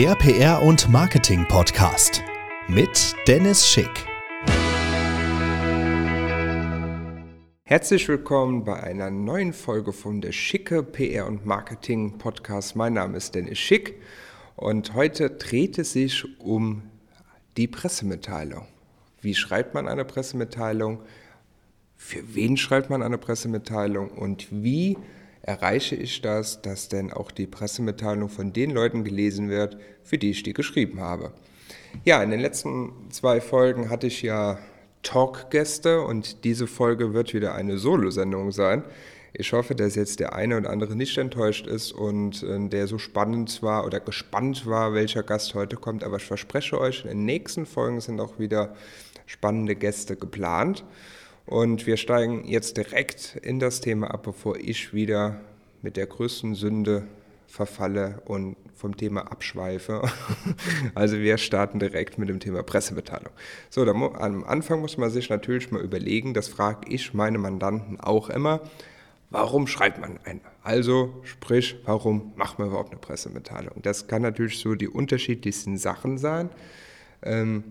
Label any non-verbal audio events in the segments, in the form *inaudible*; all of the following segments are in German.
Der PR und Marketing Podcast mit Dennis Schick. Herzlich willkommen bei einer neuen Folge von der Schicke PR und Marketing Podcast. Mein Name ist Dennis Schick und heute dreht es sich um die Pressemitteilung. Wie schreibt man eine Pressemitteilung? Für wen schreibt man eine Pressemitteilung und wie erreiche ich das, dass denn auch die Pressemitteilung von den Leuten gelesen wird, für die ich die geschrieben habe. Ja, in den letzten zwei Folgen hatte ich ja Talkgäste und diese Folge wird wieder eine Solo-Sendung sein. Ich hoffe, dass jetzt der eine oder andere nicht enttäuscht ist und äh, der so spannend war oder gespannt war, welcher Gast heute kommt. Aber ich verspreche euch, in den nächsten Folgen sind auch wieder spannende Gäste geplant. Und wir steigen jetzt direkt in das Thema ab, bevor ich wieder mit der größten Sünde verfalle und vom Thema abschweife. *laughs* Also wir starten direkt mit dem Thema Pressemitteilung. So, am Anfang muss man sich natürlich mal überlegen, das frage ich meine Mandanten auch immer, warum schreibt man eine? Also sprich, warum macht man überhaupt eine Pressemitteilung? Das kann natürlich so die unterschiedlichsten Sachen sein. Ähm,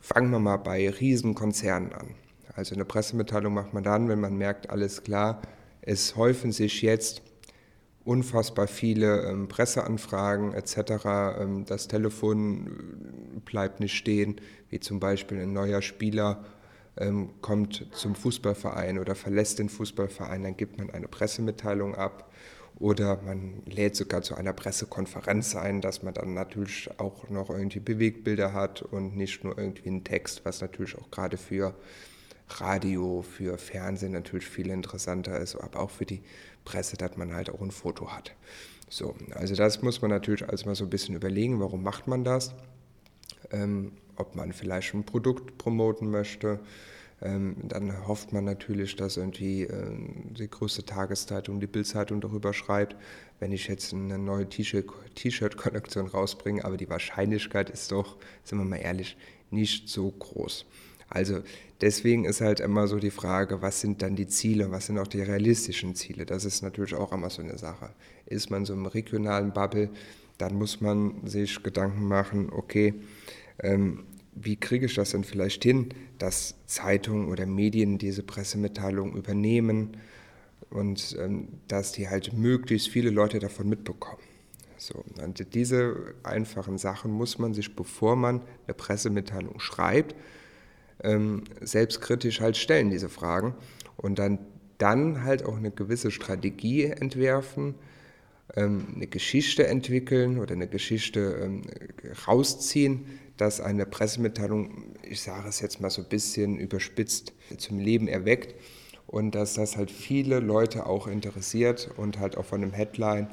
fangen wir mal bei Riesenkonzernen an. Also eine Pressemitteilung macht man dann, wenn man merkt, alles klar, es häufen sich jetzt unfassbar viele ähm, Presseanfragen etc. Ähm, das Telefon äh, bleibt nicht stehen, wie zum Beispiel ein neuer Spieler ähm, kommt zum Fußballverein oder verlässt den Fußballverein, dann gibt man eine Pressemitteilung ab oder man lädt sogar zu einer Pressekonferenz ein, dass man dann natürlich auch noch irgendwie Bewegtbilder hat und nicht nur irgendwie einen Text, was natürlich auch gerade für Radio, für Fernsehen natürlich viel interessanter ist, aber auch für die Presse, dass man halt auch ein Foto hat. So, also das muss man natürlich also mal so ein bisschen überlegen, warum macht man das? Ähm, ob man vielleicht ein Produkt promoten möchte. Ähm, dann hofft man natürlich, dass irgendwie äh, die größte Tageszeitung, die Bildzeitung darüber schreibt, wenn ich jetzt eine neue T-Shirt-Kollektion rausbringe. Aber die Wahrscheinlichkeit ist doch, sind wir mal ehrlich, nicht so groß. Also deswegen ist halt immer so die Frage, was sind dann die Ziele, was sind auch die realistischen Ziele? Das ist natürlich auch immer so eine Sache. Ist man so im regionalen Bubble, dann muss man sich Gedanken machen, okay, ähm, wie kriege ich das denn vielleicht hin, dass Zeitungen oder Medien diese Pressemitteilung übernehmen und ähm, dass die halt möglichst viele Leute davon mitbekommen. So, und diese einfachen Sachen muss man sich, bevor man eine Pressemitteilung schreibt, ähm, selbstkritisch halt stellen, diese Fragen. Und dann, dann halt auch eine gewisse Strategie entwerfen, ähm, eine Geschichte entwickeln oder eine Geschichte ähm, rausziehen, dass eine Pressemitteilung, ich sage es jetzt mal so ein bisschen überspitzt, zum Leben erweckt und dass das halt viele Leute auch interessiert und halt auch von einem Headline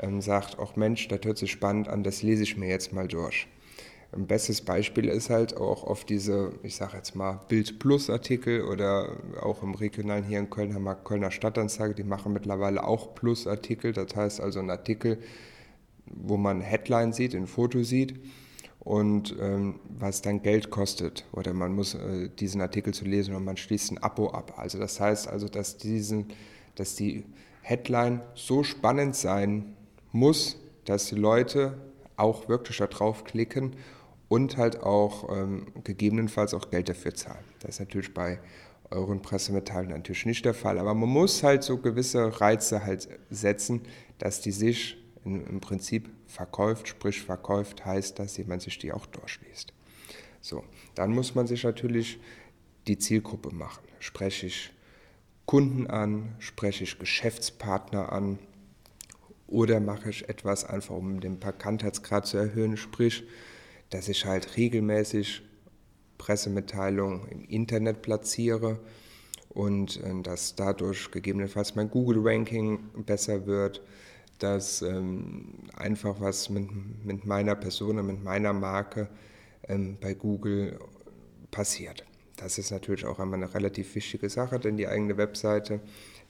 ähm, sagt, auch Mensch, das hört sich spannend an, das lese ich mir jetzt mal durch. Ein bestes Beispiel ist halt auch oft diese, ich sage jetzt mal, Bild Plus Artikel oder auch im Regionalen hier in Köln haben wir Kölner Stadtanzeige, die machen mittlerweile auch Plus Artikel. Das heißt also ein Artikel, wo man Headline sieht, ein Foto sieht und ähm, was dann Geld kostet oder man muss äh, diesen Artikel zu lesen und man schließt ein Abo ab. Also das heißt also, dass, diesen, dass die Headline so spannend sein muss, dass die Leute auch wirklich da drauf klicken und halt auch ähm, gegebenenfalls auch Geld dafür zahlen. Das ist natürlich bei euren Pressemitteilungen natürlich nicht der Fall, aber man muss halt so gewisse Reize halt setzen, dass die sich in, im Prinzip verkauft, sprich verkauft heißt, dass jemand sich die auch durchliest. So, dann muss man sich natürlich die Zielgruppe machen. Spreche ich Kunden an, spreche ich Geschäftspartner an oder mache ich etwas einfach, um den Bekanntheitsgrad zu erhöhen, sprich dass ich halt regelmäßig Pressemitteilungen im Internet platziere und äh, dass dadurch gegebenenfalls mein Google-Ranking besser wird, dass ähm, einfach was mit, mit meiner Person mit meiner Marke ähm, bei Google passiert. Das ist natürlich auch einmal eine relativ wichtige Sache, denn die eigene Webseite,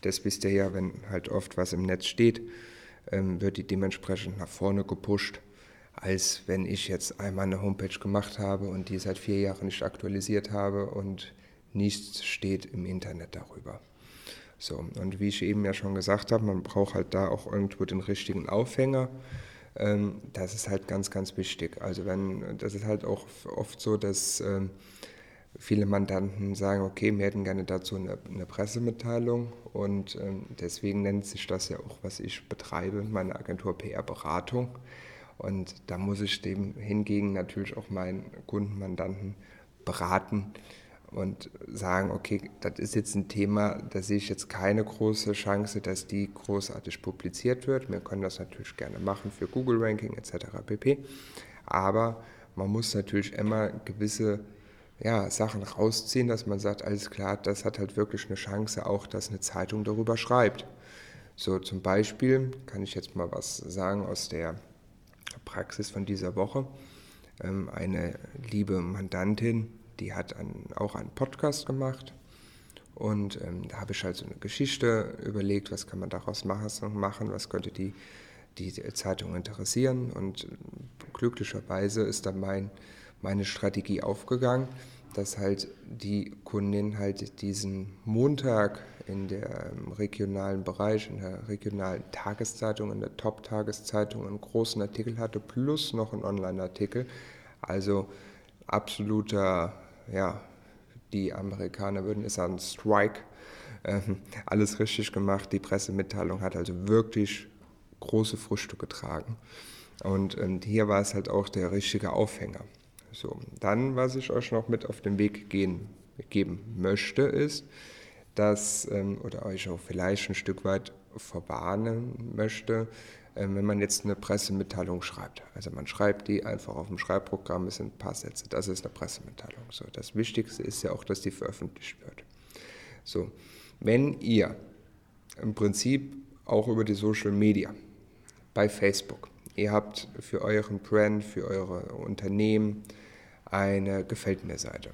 das wisst ihr ja, wenn halt oft was im Netz steht, ähm, wird die dementsprechend nach vorne gepusht als wenn ich jetzt einmal eine Homepage gemacht habe und die seit vier Jahren nicht aktualisiert habe und nichts steht im Internet darüber. So, und wie ich eben ja schon gesagt habe, man braucht halt da auch irgendwo den richtigen Aufhänger. ähm, das ist halt ganz, ganz wichtig. Also wenn, das ist halt auch oft so, dass ähm, viele Mandanten sagen, okay, wir hätten gerne dazu eine, eine Pressemitteilung und ähm, deswegen nennt sich das ja auch, was ich betreibe, meine Agentur PR-Beratung. Und da muss ich dem hingegen natürlich auch meinen Kunden, Mandanten beraten und sagen, okay, das ist jetzt ein Thema, da sehe ich jetzt keine große Chance, dass die großartig publiziert wird. Wir können das natürlich gerne machen für Google Ranking etc. pp. Aber man muss natürlich immer gewisse ja, Sachen rausziehen, dass man sagt, alles klar, das hat halt wirklich eine Chance, auch dass eine Zeitung darüber schreibt. So zum Beispiel kann ich jetzt mal was sagen aus der Praxis von dieser Woche. Ähm, eine liebe Mandantin, die hat einen, auch einen Podcast gemacht und ähm, da habe ich halt so eine Geschichte überlegt, was kann man daraus machen, was könnte die, die Zeitung interessieren und glücklicherweise ist dann mein meine Strategie aufgegangen, dass halt die Kundin halt diesen Montag in der regionalen Bereich, in der regionalen Tageszeitung, in der Top-Tageszeitung einen großen Artikel hatte, plus noch einen Online-Artikel. Also absoluter, ja, die Amerikaner würden es sagen, Strike. Ähm, alles richtig gemacht. Die Pressemitteilung hat also wirklich große Früchte getragen. Und ähm, hier war es halt auch der richtige Aufhänger. So, dann, was ich euch noch mit auf den Weg gehen, geben möchte, ist, dass, ähm, oder euch auch vielleicht ein Stück weit verwarnen möchte, äh, wenn man jetzt eine Pressemitteilung schreibt. Also man schreibt die einfach auf dem Schreibprogramm, es sind ein paar Sätze, das ist eine Pressemitteilung. So, das Wichtigste ist ja auch, dass die veröffentlicht wird. So, wenn ihr im Prinzip auch über die Social Media, bei Facebook, ihr habt für euren Brand, für eure Unternehmen eine Gefällt mir Seite.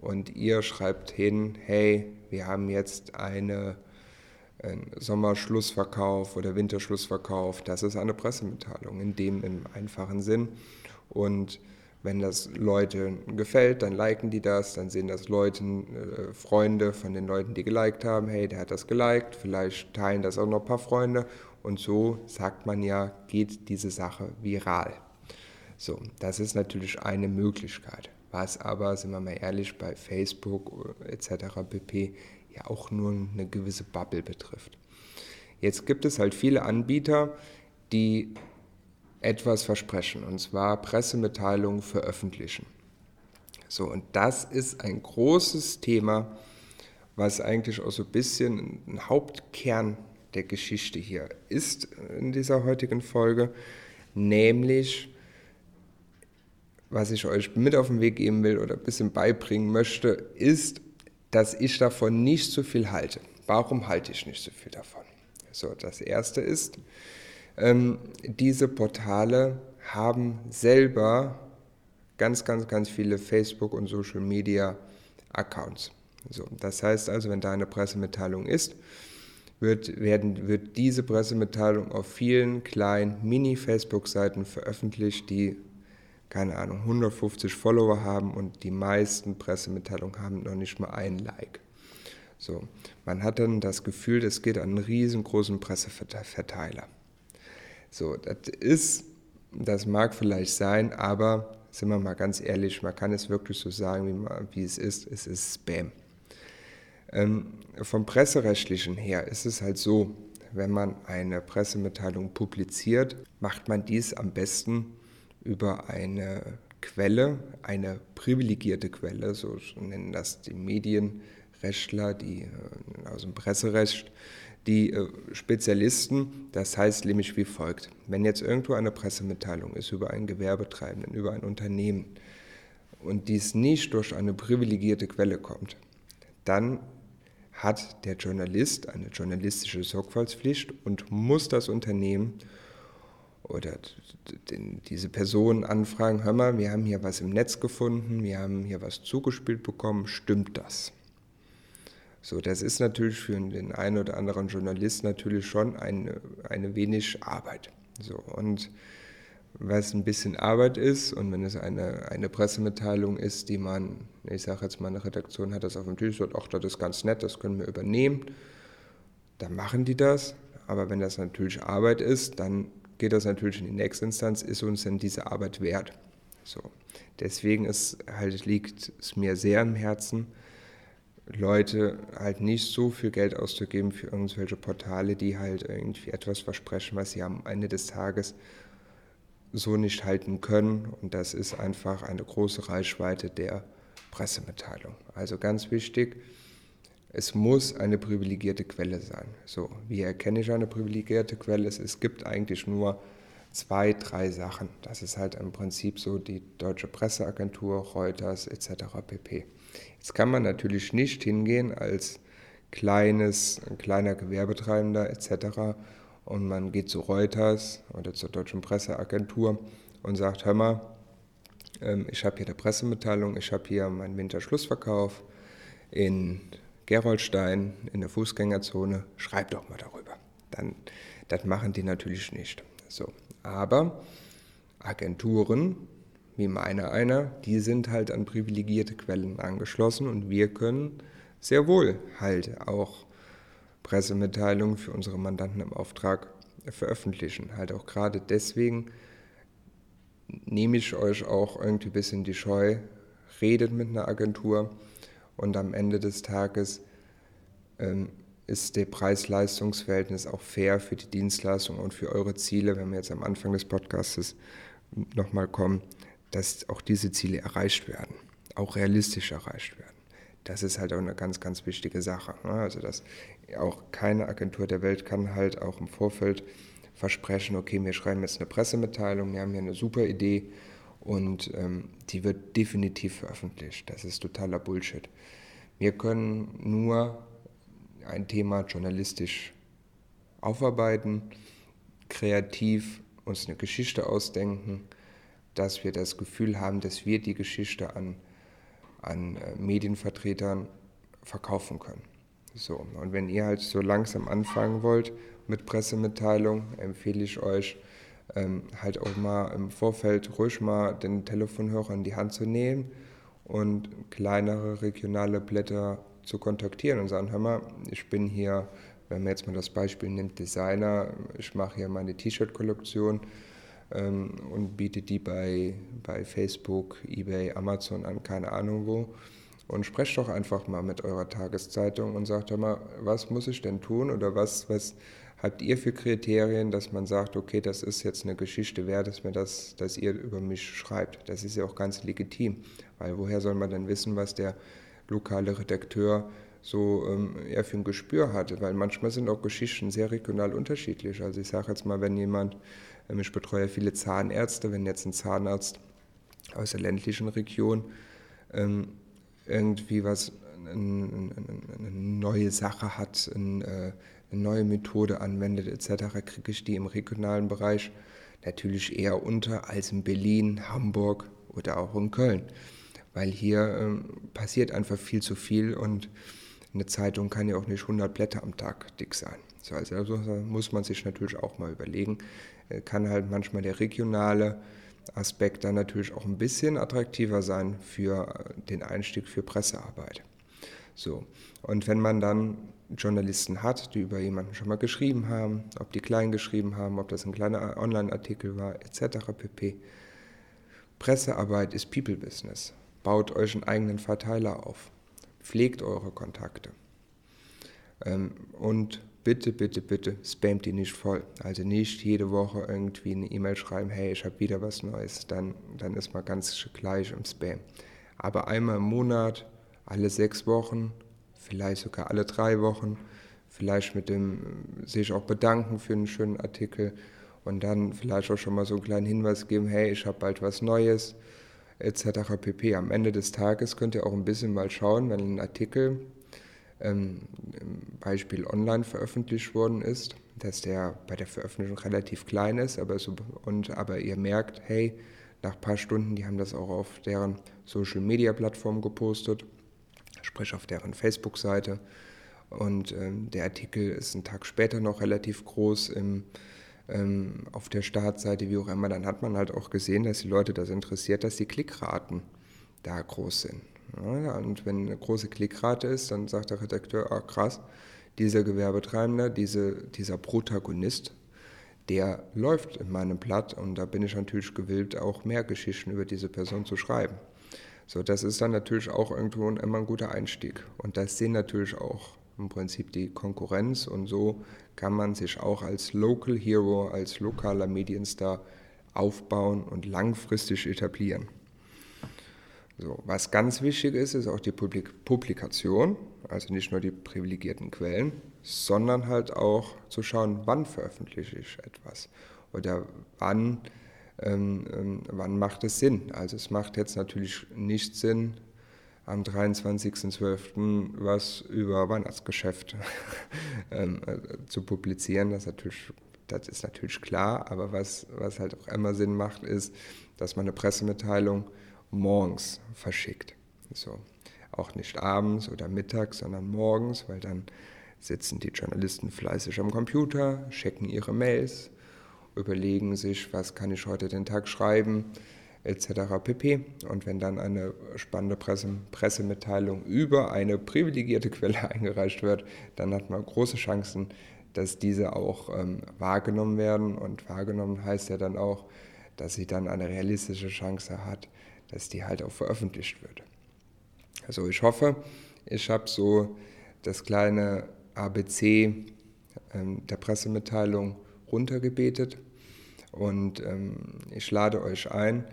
Und ihr schreibt hin, hey, wir haben jetzt eine, einen Sommerschlussverkauf oder Winterschlussverkauf. Das ist eine Pressemitteilung, in dem im einfachen Sinn. Und wenn das Leuten gefällt, dann liken die das, dann sehen das Leute, äh, Freunde von den Leuten, die geliked haben, hey, der hat das geliked, vielleicht teilen das auch noch ein paar Freunde und so sagt man ja, geht diese Sache viral. So, das ist natürlich eine Möglichkeit, was aber, sind wir mal ehrlich, bei Facebook etc. pp. ja auch nur eine gewisse Bubble betrifft. Jetzt gibt es halt viele Anbieter, die etwas versprechen, und zwar Pressemitteilungen veröffentlichen. So, und das ist ein großes Thema, was eigentlich auch so ein bisschen ein Hauptkern der Geschichte hier ist in dieser heutigen Folge, nämlich was ich euch mit auf den Weg geben will oder ein bisschen beibringen möchte, ist, dass ich davon nicht so viel halte. Warum halte ich nicht so viel davon? So, das erste ist, ähm, diese Portale haben selber ganz, ganz, ganz viele Facebook- und Social-Media-Accounts. So, das heißt also, wenn da eine Pressemitteilung ist, wird, werden, wird diese Pressemitteilung auf vielen kleinen Mini-Facebook-Seiten veröffentlicht, die, keine Ahnung, 150 Follower haben und die meisten Pressemitteilungen haben noch nicht mal ein Like. So, man hat dann das Gefühl, es geht an einen riesengroßen Presseverteiler. So, das ist, das mag vielleicht sein, aber sind wir mal ganz ehrlich, man kann es wirklich so sagen, wie, man, wie es ist, es ist Spam. Ähm, vom presserechtlichen her ist es halt so, wenn man eine Pressemitteilung publiziert, macht man dies am besten über eine Quelle, eine privilegierte Quelle, so nennen das die Medienrechtler, die äh, aus dem Presserecht, die äh, Spezialisten, das heißt nämlich wie folgt. Wenn jetzt irgendwo eine Pressemitteilung ist über einen Gewerbetreibenden, über ein Unternehmen und dies nicht durch eine privilegierte Quelle kommt, dann hat der Journalist eine journalistische Sorgfaltspflicht und muss das Unternehmen oder diese Person anfragen, hör mal, wir haben hier was im Netz gefunden, wir haben hier was zugespielt bekommen, stimmt das? So, das ist natürlich für den einen oder anderen Journalist natürlich schon eine, eine wenig Arbeit. So, und was ein bisschen Arbeit ist und wenn es eine, eine Pressemitteilung ist, die man, ich sage jetzt mal, eine Redaktion hat das auf dem Tisch, sagt, ach, das ist ganz nett, das können wir übernehmen, dann machen die das. Aber wenn das natürlich Arbeit ist, dann geht das natürlich in die nächste Instanz, ist uns denn diese Arbeit wert? So. Deswegen ist halt, liegt es mir sehr am Herzen, Leute halt nicht so viel Geld auszugeben für irgendwelche Portale, die halt irgendwie etwas versprechen, was sie am Ende des Tages so nicht halten können. Und das ist einfach eine große Reichweite der Pressemitteilung. Also ganz wichtig, es muss eine privilegierte Quelle sein. So, wie erkenne ich eine privilegierte Quelle? Es gibt eigentlich nur zwei, drei Sachen. Das ist halt im Prinzip so die Deutsche Presseagentur, Reuters etc. pp. Jetzt kann man natürlich nicht hingehen als kleines, ein kleiner Gewerbetreibender etc. und man geht zu Reuters oder zur Deutschen Presseagentur und sagt, hör mal, ähm, ich habe hier eine Pressemitteilung, ich habe hier meinen Winterschlussverkauf in Gerolstein in der Fußgängerzone, schreib doch mal darüber. Dann, das machen die natürlich nicht. So. Aber Agenturen, wie meine einer, die sind halt an privilegierte Quellen angeschlossen und wir können sehr wohl halt auch Pressemitteilungen für unsere Mandanten im Auftrag veröffentlichen. Halt auch gerade deswegen nehme ich euch auch irgendwie ein bisschen die Scheu, redet mit einer Agentur und am Ende des Tages ähm, ist der Preis-Leistungs-Verhältnis auch fair für die Dienstleistung und für eure Ziele, wenn wir jetzt am Anfang des Podcasts nochmal kommen, dass auch diese Ziele erreicht werden, auch realistisch erreicht werden. Das ist halt auch eine ganz, ganz wichtige Sache. Ne? Also, dass auch keine Agentur der Welt kann halt auch im Vorfeld versprechen, okay, wir schreiben jetzt eine Pressemitteilung, wir haben hier eine super Idee und ähm, die wird definitiv veröffentlicht. Das ist totaler Bullshit. Wir können nur ein Thema journalistisch aufarbeiten, kreativ uns eine Geschichte ausdenken, dass wir das Gefühl haben, dass wir die Geschichte an, an äh, Medienvertretern verkaufen können. So, und wenn ihr halt so langsam anfangen wollt mit Pressemitteilung, empfehle ich euch, ähm, halt auch mal im Vorfeld ruhig mal den Telefonhörer in die Hand zu nehmen und kleinere regionale Blätter zu kontaktieren und sagen, hör mal, ich bin hier, wenn man jetzt mal das Beispiel nimmt, Designer, ich mache hier meine T-Shirt-Kollektion ähm, und biete die bei, bei Facebook, eBay, Amazon an, keine Ahnung wo. Und sprecht doch einfach mal mit eurer Tageszeitung und sagt, hör mal, was muss ich denn tun oder was, was habt ihr für Kriterien, dass man sagt, okay, das ist jetzt eine Geschichte wert, dass, mir das, dass ihr über mich schreibt. Das ist ja auch ganz legitim, weil woher soll man dann wissen, was der lokale Redakteur so ähm, für ein Gespür hatte, weil manchmal sind auch Geschichten sehr regional unterschiedlich. Also ich sage jetzt mal, wenn jemand, ähm, ich betreue viele Zahnärzte, wenn jetzt ein Zahnarzt aus der ländlichen Region ähm, irgendwie was, eine, neue Sache hat, eine, äh, eine neue Methode anwendet etc., kriege ich die im regionalen Bereich natürlich eher unter als in Berlin, Hamburg oder auch in Köln weil hier ähm, passiert einfach viel zu viel und eine Zeitung kann ja auch nicht 100 Blätter am Tag dick sein. So, also, also muss man sich natürlich auch mal überlegen, äh, kann halt manchmal der regionale Aspekt dann natürlich auch ein bisschen attraktiver sein für äh, den Einstieg für Pressearbeit. So, und wenn man dann Journalisten hat, die über jemanden schon mal geschrieben haben, ob die klein geschrieben haben, ob das ein kleiner Online-Artikel war, etc. pp. Pressearbeit ist People Business. Baut euch einen eigenen Verteiler auf. Pflegt eure Kontakte. Ähm, und bitte, bitte, bitte spamt die nicht voll. Also nicht jede Woche irgendwie eine E-Mail schreiben, hey, ich habe wieder was Neues. Dann, dann ist man ganz gleich im Spam. Aber einmal im Monat, alle sechs Wochen, vielleicht sogar alle drei Wochen, vielleicht mit dem sich auch bedanken für einen schönen Artikel und dann vielleicht auch schon mal so einen kleinen Hinweis geben, hey, ich habe bald was Neues etc. pp. Am Ende des Tages könnt ihr auch ein bisschen mal schauen, wenn ein Artikel ähm, Beispiel online veröffentlicht worden ist, dass der bei der Veröffentlichung relativ klein ist, aber, so, und, aber ihr merkt, hey, nach ein paar Stunden, die haben das auch auf deren Social Media Plattform gepostet, sprich auf deren Facebook-Seite. Und ähm, der Artikel ist einen Tag später noch relativ groß im ähm, auf der Startseite, wie auch immer, dann hat man halt auch gesehen, dass die Leute das interessiert, dass die Klickraten da groß sind. Ja, und wenn eine große Klickrate ist, dann sagt der Redakteur, ah krass, dieser Gewerbetreibende, diese, dieser Protagonist, der läuft in meinem Blatt und da bin ich natürlich gewillt, auch mehr Geschichten über diese Person zu schreiben. So, das ist dann natürlich auch irgendwo immer ein guter Einstieg. Und das sehen natürlich auch im Prinzip die Konkurrenz und so kann man sich auch als Local Hero, als lokaler Medienstar aufbauen und langfristig etablieren. So, was ganz wichtig ist, ist auch die Publikation, also nicht nur die privilegierten Quellen, sondern halt auch zu schauen, wann veröffentliche ich etwas oder wann, ähm, ähm wann macht es Sinn. Also es macht jetzt natürlich nicht Sinn, am 23.12. was über Weihnachtsgeschäft *laughs* ähm, äh, zu publizieren. Das, natürlich, das ist natürlich klar, aber was, was halt auch immer Sinn macht, ist, dass man eine Pressemitteilung morgens verschickt. So. Auch nicht abends oder mittags, sondern morgens, weil dann sitzen die Journalisten fleißig am Computer, checken ihre Mails, überlegen sich, was kann ich heute den Tag schreiben, etc. pp. Und wenn dann eine spannende Presse, Pressemitteilung über eine privilegierte Quelle *laughs* eingereicht wird, dann hat man große Chancen, dass diese auch ähm, wahrgenommen werden. Und wahrgenommen heißt ja dann auch, dass sie dann eine realistische Chance hat, dass die halt auch veröffentlicht wird. Also ich hoffe, ich habe so das kleine ABC ähm, der Pressemitteilung runtergebetet und ähm, ich lade euch ein,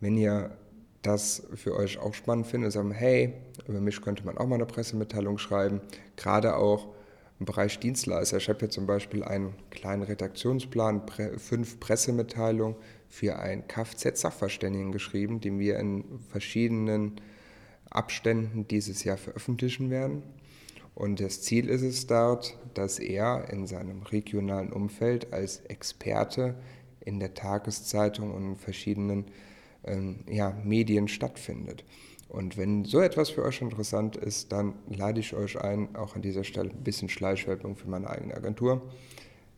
wenn ihr das für euch auch spannend findet, sagen, hey, über mich könnte man auch mal eine Pressemitteilung schreiben, gerade auch im Bereich Dienstleister. Ich habe hier zum Beispiel einen kleinen Redaktionsplan, fünf Pressemitteilungen für einen Kfz-Sachverständigen geschrieben, den wir in verschiedenen Abständen dieses Jahr veröffentlichen werden. Und das Ziel ist es dort, dass er in seinem regionalen Umfeld als Experte in der Tageszeitung und in verschiedenen ähm, ja, Medien stattfindet. Und wenn so etwas für euch interessant ist, dann lade ich euch ein, auch an dieser Stelle ein bisschen Schleichwerbung für meine eigene Agentur.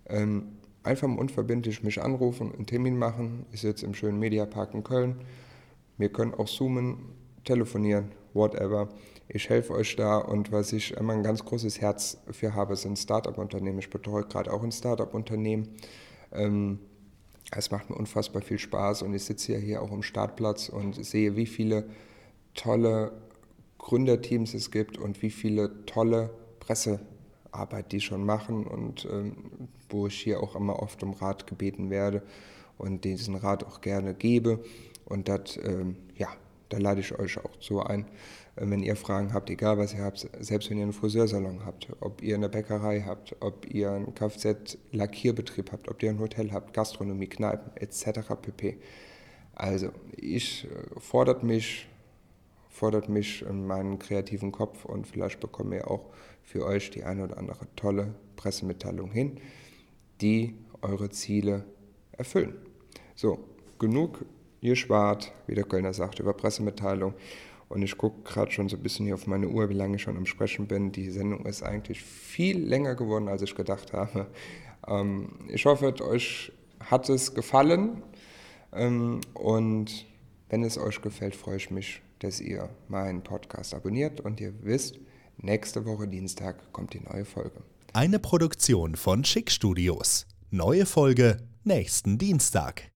Ähm, einfach unverbindlich mich anrufen, einen Termin machen. Ich sitze im schönen Mediapark in Köln. Wir können auch zoomen, telefonieren, whatever. Ich helfe euch da und was ich immer ein ganz großes Herz für habe, sind Startup-Unternehmen. Ich betreue gerade auch ein Startup-Unternehmen. Ähm, es macht mir unfassbar viel Spaß und ich sitze ja hier auch am Startplatz und sehe, wie viele tolle Gründerteams es gibt und wie viele tolle Pressearbeit die schon machen und ähm, wo ich hier auch immer oft um Rat gebeten werde und diesen Rat auch gerne gebe. Und das, ähm, ja, da lade ich euch auch so ein, äh, wenn ihr Fragen habt, egal was ihr habt, selbst wenn ihr einen Friseursalon habt, ob ihr eine Bäckerei habt, ob ihr einen Kfz-Lackierbetrieb habt, ob ihr ein Hotel habt, Gastronomie, Kneipen etc. pp. Also, ich äh, fordert mich, fordert mich in meinen kreativen Kopf und vielleicht bekommen wir auch für euch die eine oder andere tolle Pressemitteilung hin, die eure Ziele erfüllen. So, genug ihr spart, wie der Kölner sagt, über Pressemitteilung. Und ich gucke gerade schon so ein bisschen hier auf meine Uhr, wie lange ich schon am Sprechen bin. Die Sendung ist eigentlich viel länger geworden, als ich gedacht habe. Ähm, ich hoffe, euch hat es gefallen. Ähm, und wenn es euch gefällt, freue ich mich, dass ihr meinen Podcast abonniert und ihr wisst, nächste Woche Dienstag kommt die neue Folge. Eine Produktion von Schick Studios. Neue Folge nächsten Dienstag.